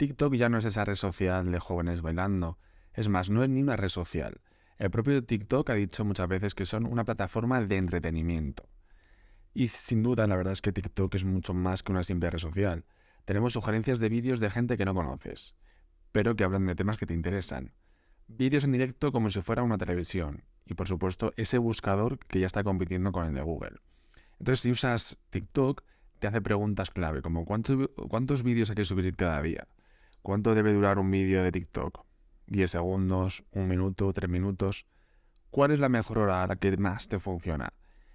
TikTok ya no es esa red social de jóvenes bailando. Es más, no es ni una red social. El propio TikTok ha dicho muchas veces que son una plataforma de entretenimiento. Y sin duda, la verdad es que TikTok es mucho más que una simple red social. Tenemos sugerencias de vídeos de gente que no conoces, pero que hablan de temas que te interesan. Vídeos en directo como si fuera una televisión. Y por supuesto, ese buscador que ya está compitiendo con el de Google. Entonces, si usas TikTok, te hace preguntas clave, como ¿cuántos, cuántos vídeos hay que subir cada día? ¿Cuánto debe durar un vídeo de TikTok? ¿10 segundos? ¿Un minuto? ¿Tres minutos? ¿Cuál es la mejor hora la que más te funciona?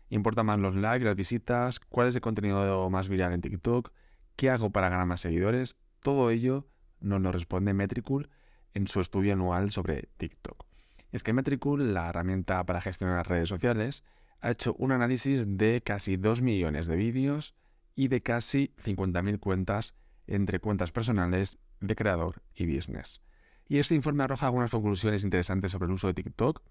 ¿Importa más los likes, las visitas? ¿Cuál es el contenido más viral en TikTok? ¿Qué hago para ganar más seguidores? Todo ello nos lo responde Metricool en su estudio anual sobre TikTok. Es que Metricool, la herramienta para gestionar las redes sociales, ha hecho un análisis de casi 2 millones de vídeos y de casi 50.000 cuentas entre cuentas personales de creador y business. Y este informe arroja algunas conclusiones interesantes sobre el uso de TikTok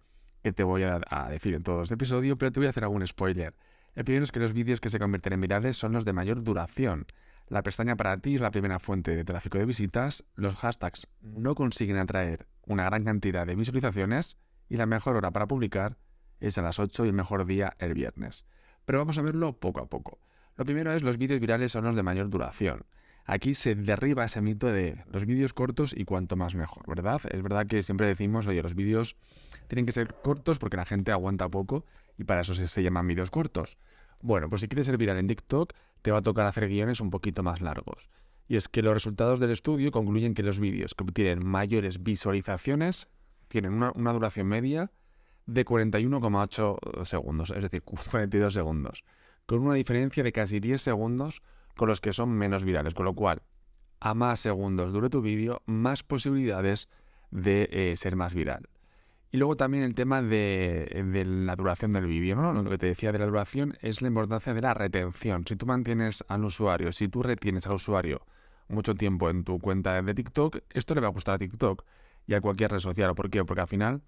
que te voy a, decir en todo este episodio, pero te voy a hacer algún spoiler. El primero es que los vídeos que se convierten en virales son los de mayor duración. La pestaña para ti es la primera fuente de tráfico de visitas, los hashtags no consiguen atraer una gran cantidad de visualizaciones y la mejor hora para publicar es a las 8 y el mejor día el viernes. Pero vamos a verlo poco a poco. Lo primero es los vídeos virales son los de mayor duración. Aquí se derriba ese mito de los vídeos cortos y cuanto más mejor, ¿verdad? Es verdad que siempre decimos, oye, los vídeos tienen que ser cortos porque la gente aguanta poco y para eso se, llaman vídeos cortos. Bueno, pues si quieres ser viral en TikTok, te va a tocar hacer guiones un poquito más largos. Y es que los resultados del estudio concluyen que los vídeos que obtienen mayores visualizaciones tienen una, una duración media de 41,8 segundos, es decir, 42 segundos, con una diferencia de casi 10 segundos con los que son menos virales, con lo cual a más segundos dure tu vídeo, más posibilidades de eh, ser más viral. Y luego también el tema de, la duración del vídeo, ¿no? Lo que te decía de la duración es la importancia de la retención. Si tú mantienes al usuario, si tú retienes al usuario mucho tiempo en tu cuenta de TikTok, esto le va a gustar a TikTok y a cualquier red social. ¿Por qué? Porque al final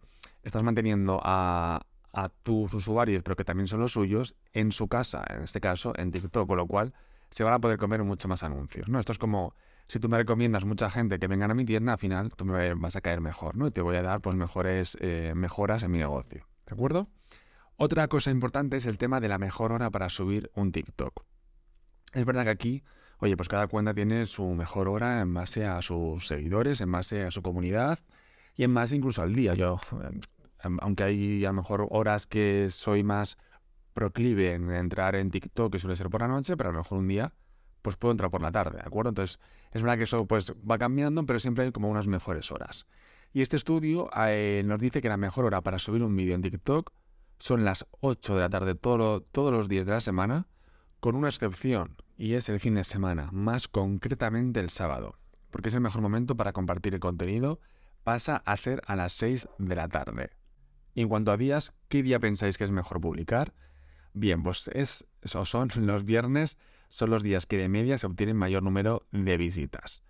estás manteniendo a, a tus usuarios, pero que también son los suyos, en su casa, en este caso, en TikTok, con lo cual se van a poder comer mucho más anuncios, ¿no? Esto es como si tú me recomiendas mucha gente que vengan a mi tienda, al final tú me vas a caer mejor, ¿no? Y te voy a dar pues mejores eh, mejoras en mi negocio, ¿de acuerdo? Otra cosa importante es el tema de la mejor hora para subir un TikTok. Es verdad que aquí, oye, pues cada cuenta tiene su mejor hora en base a sus seguidores, en base a su comunidad y en base incluso al día. Yo, eh, aunque hay a lo mejor horas que soy más proclive en entrar en TikTok, que suele ser por la noche, pero a lo mejor un día pues puedo entrar por la tarde, ¿de acuerdo? Entonces, es verdad que eso pues va cambiando, pero siempre hay como unas mejores horas. Y este estudio eh, nos dice que la mejor hora para subir un vídeo en TikTok son las 8 de la tarde todos los días de la semana, con una excepción, y es el fin de semana, más concretamente el sábado, porque es el mejor momento para compartir el contenido, pasa a ser a las 6 de la tarde. Y en cuanto a días, ¿qué día pensáis que es mejor publicar? Bien, pues es, son los viernes, son los días que de media se obtienen mayor número de visitas.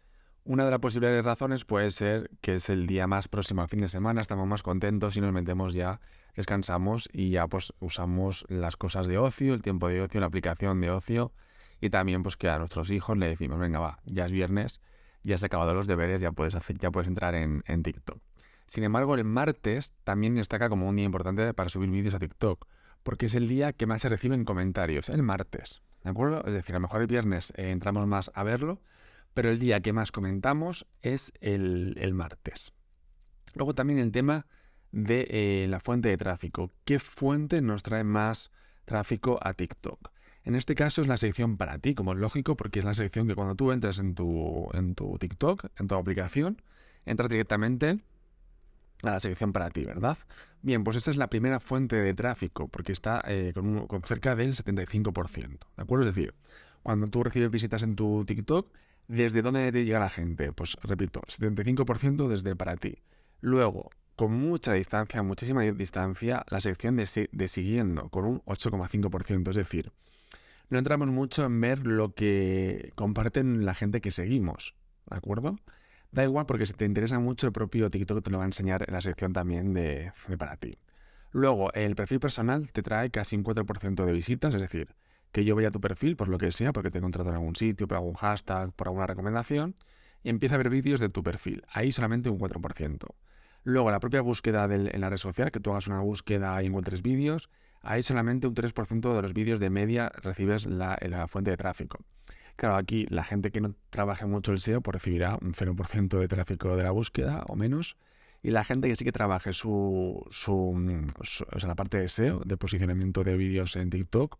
Una de las posibles razones puede ser que es el día más próximo al fin de semana, estamos más contentos y nos metemos ya, descansamos y ya pues usamos las cosas de ocio, el tiempo de ocio, la aplicación de ocio y también pues que a nuestros hijos le decimos, venga va, ya es viernes, ya se han acabado los deberes, ya puedes, hacer, ya puedes entrar en, en TikTok. Sin embargo, el martes también destaca como un día importante para subir vídeos a TikTok porque es el día que más se reciben comentarios, el martes. ¿De acuerdo? Es decir, a lo mejor el viernes eh, entramos más a verlo, pero el día que más comentamos es el, martes. Luego también el tema de eh, la fuente de tráfico. ¿Qué fuente nos trae más tráfico a TikTok? En este caso es la sección para ti, como es lógico, porque es la sección que cuando tú entras en tu, en tu TikTok, en tu aplicación, entras directamente a la sección para ti, ¿verdad? Bien, pues esta es la primera fuente de tráfico, porque está eh, con, cerca del 75%, ¿de acuerdo? Es decir, cuando tú recibes visitas en tu TikTok, ¿desde dónde te llega la gente? Pues repito, 75% desde para ti. Luego, con mucha distancia, muchísima distancia, la sección de, de siguiendo, con un 8,5%, es decir, no entramos mucho en ver lo que comparten la gente que seguimos, ¿de acuerdo? Da igual porque si te interesa mucho el propio TikTok te lo va a enseñar en la sección también de, para ti. Luego, el perfil personal te trae casi un 4% de visitas, es decir, que yo vea tu perfil por lo que sea, porque te he encontrado en algún sitio, por algún hashtag, por alguna recomendación, y empieza a ver vídeos de tu perfil. Ahí solamente un 4%. Luego, la propia búsqueda en la red social, que tú hagas una búsqueda y encuentres vídeos, ahí solamente un 3% de los vídeos de media recibes la fuente de tráfico. Claro, aquí la gente que no trabaje mucho el SEO pues recibirá un 0% de tráfico de la búsqueda o menos. Y la gente que sí que trabaje su, su, o sea, la parte de SEO, de posicionamiento de vídeos en TikTok,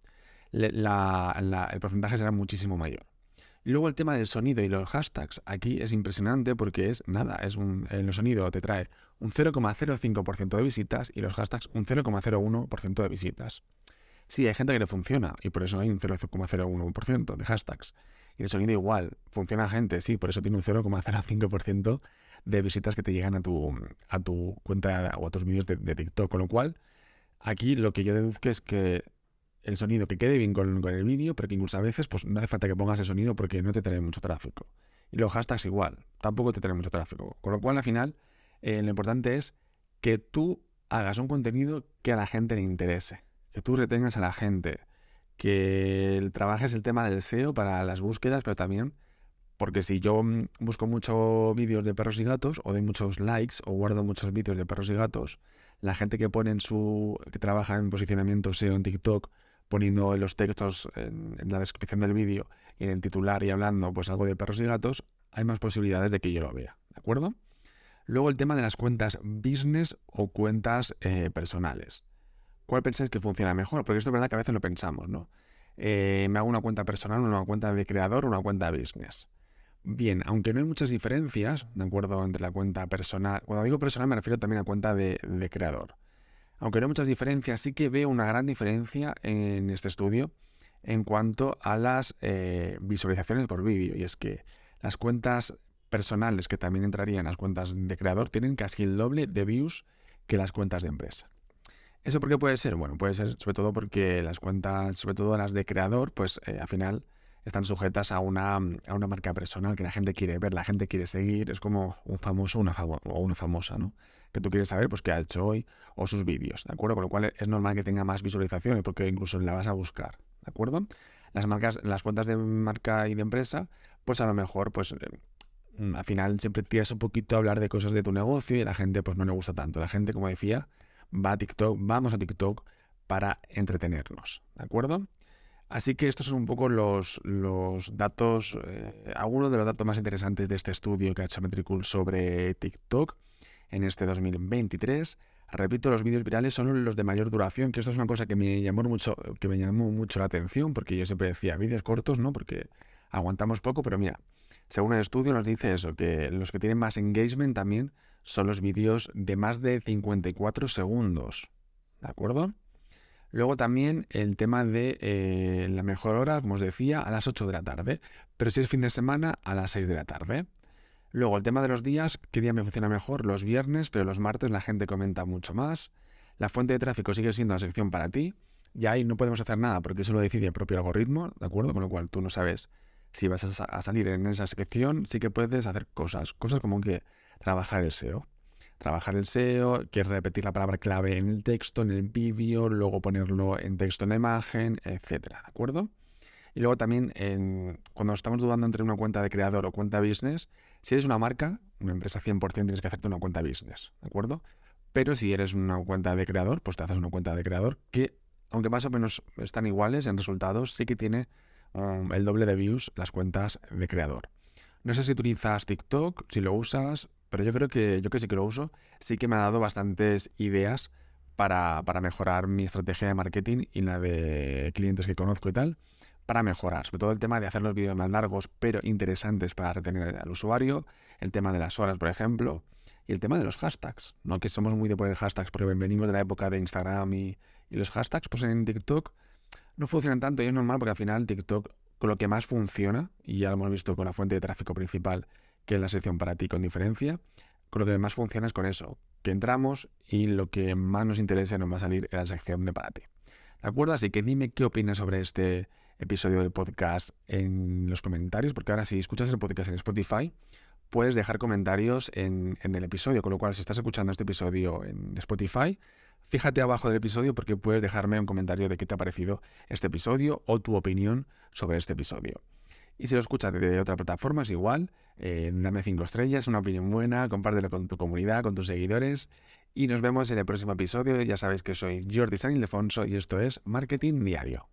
el porcentaje será muchísimo mayor. Luego el tema del sonido y los hashtags. Aquí es impresionante porque es nada, es un, el sonido te trae un 0,05% de visitas y los hashtags un 0,01% de visitas. Sí, hay gente que le funciona y por eso hay un 0,01% de hashtags. Y el sonido igual, funciona gente, sí, por eso tiene un 0,05% de visitas que te llegan a tu, a tu cuenta o a tus vídeos de, de TikTok. Con lo cual, aquí lo que yo deduzco es que el sonido que quede bien con, el vídeo, pero que incluso a veces pues, no hace falta que pongas el sonido porque no te trae mucho tráfico. Y los hashtags igual, tampoco te trae mucho tráfico. Con lo cual, al final, eh, lo importante es que tú hagas un contenido que a la gente le interese, que tú retengas a la gente, que trabajes el tema del SEO para las búsquedas, pero también porque si yo mm, busco muchos vídeos de perros y gatos, o doy muchos likes, o guardo muchos vídeos de perros y gatos, la gente que pone en su. que trabaja en posicionamiento SEO en TikTok poniendo los textos en, la descripción del vídeo y en el titular y hablando pues algo de perros y gatos, hay más posibilidades de que yo lo vea, ¿de acuerdo? Luego el tema de las cuentas business o cuentas eh, personales. ¿Cuál pensáis que funciona mejor? Porque esto es verdad que a veces lo pensamos, ¿no? Eh, me hago una cuenta personal, una cuenta de creador, una cuenta business. Bien, aunque no hay muchas diferencias, ¿de acuerdo? Entre la cuenta personal. Cuando digo personal me refiero también a cuenta de creador aunque no hay muchas diferencias, sí que veo una gran diferencia en este estudio en cuanto a las eh, visualizaciones por vídeo. Y es que las cuentas personales, que también entrarían en las cuentas de creador, tienen casi el doble de views que las cuentas de empresa. ¿Eso por qué puede ser? Bueno, puede ser sobre todo porque las cuentas, sobre todo las de creador, pues eh, al final están sujetas a una, a una marca personal que la gente quiere ver, la gente quiere seguir, es como un famoso una o una famosa, ¿no? Que tú quieres saber pues qué ha hecho hoy o sus vídeos, ¿de acuerdo? Con lo cual es normal que tenga más visualizaciones porque incluso la vas a buscar, ¿de acuerdo? Las marcas, las cuentas de marca y de empresa, pues a lo mejor, pues eh, al final siempre tienes un poquito a hablar de cosas de tu negocio y a la gente pues no le gusta tanto. La gente, como decía, va a TikTok, vamos a TikTok para entretenernos, ¿de acuerdo? Así que estos son un poco los, los datos, eh, algunos de los datos más interesantes de este estudio que ha hecho Metricool sobre TikTok en este 2023. Repito, los vídeos virales son los de mayor duración, que esto es una cosa que me llamó mucho, que me llamó mucho la atención, porque yo siempre decía vídeos cortos, ¿no? Porque aguantamos poco, pero mira, según el estudio nos dice eso, que los que tienen más engagement también son los vídeos de más de 54 segundos. ¿De acuerdo? Luego también el tema de eh, la mejor hora, como os decía, a las 8 de la tarde. Pero si es fin de semana, a las 6 de la tarde. Luego el tema de los días, ¿qué día me funciona mejor? Los viernes, pero los martes la gente comenta mucho más. La fuente de tráfico sigue siendo la sección para ti. Y ahí no podemos hacer nada porque eso lo decide el propio algoritmo, ¿de acuerdo? Con lo cual tú no sabes si vas a salir en esa sección, sí que puedes hacer cosas. Cosas como que trabajar el SEO trabajar el SEO, que es repetir la palabra clave en el texto, en el vídeo, luego ponerlo en texto en la imagen, etcétera, ¿de acuerdo? Y luego también, cuando estamos dudando entre una cuenta de creador o cuenta business, si eres una marca, una empresa 100%, tienes que hacerte una cuenta business, ¿de acuerdo? Pero si eres una cuenta de creador, pues te haces una cuenta de creador que, aunque más o menos están iguales en resultados, sí que tiene um, el doble de views las cuentas de creador. No sé si utilizas TikTok, si lo usas, pero yo creo que yo que sí que lo uso, sí que me ha dado bastantes ideas para, mejorar mi estrategia de marketing y la de clientes que conozco y tal, para mejorar, sobre todo el tema de hacer los vídeos más largos pero interesantes para retener al usuario, el tema de las horas, por ejemplo, y el tema de los hashtags, ¿no? que somos muy de poner hashtags porque venimos de la época de Instagram y, y los hashtags, pues en TikTok no funcionan tanto y es normal porque al final TikTok con lo que más funciona, y ya lo hemos visto con la fuente de tráfico principal, que es la sección para ti con diferencia. Con lo que más funciona es con eso, que entramos y lo que más nos interesa nos va a salir en la sección de para ti. ¿De acuerdo? Así que dime qué opinas sobre este episodio del podcast en los comentarios, porque ahora si escuchas el podcast en Spotify, puedes dejar comentarios en, en, el episodio, con lo cual si estás escuchando este episodio en Spotify, fíjate abajo del episodio porque puedes dejarme un comentario de qué te ha parecido este episodio o tu opinión sobre este episodio. Y si lo escuchas de otra plataforma es igual, eh, dame cinco estrellas, una opinión buena, compártelo con tu comunidad, con tus seguidores. Y nos vemos en el próximo episodio. Ya sabéis que soy Jordi San Ildefonso y esto es Marketing Diario.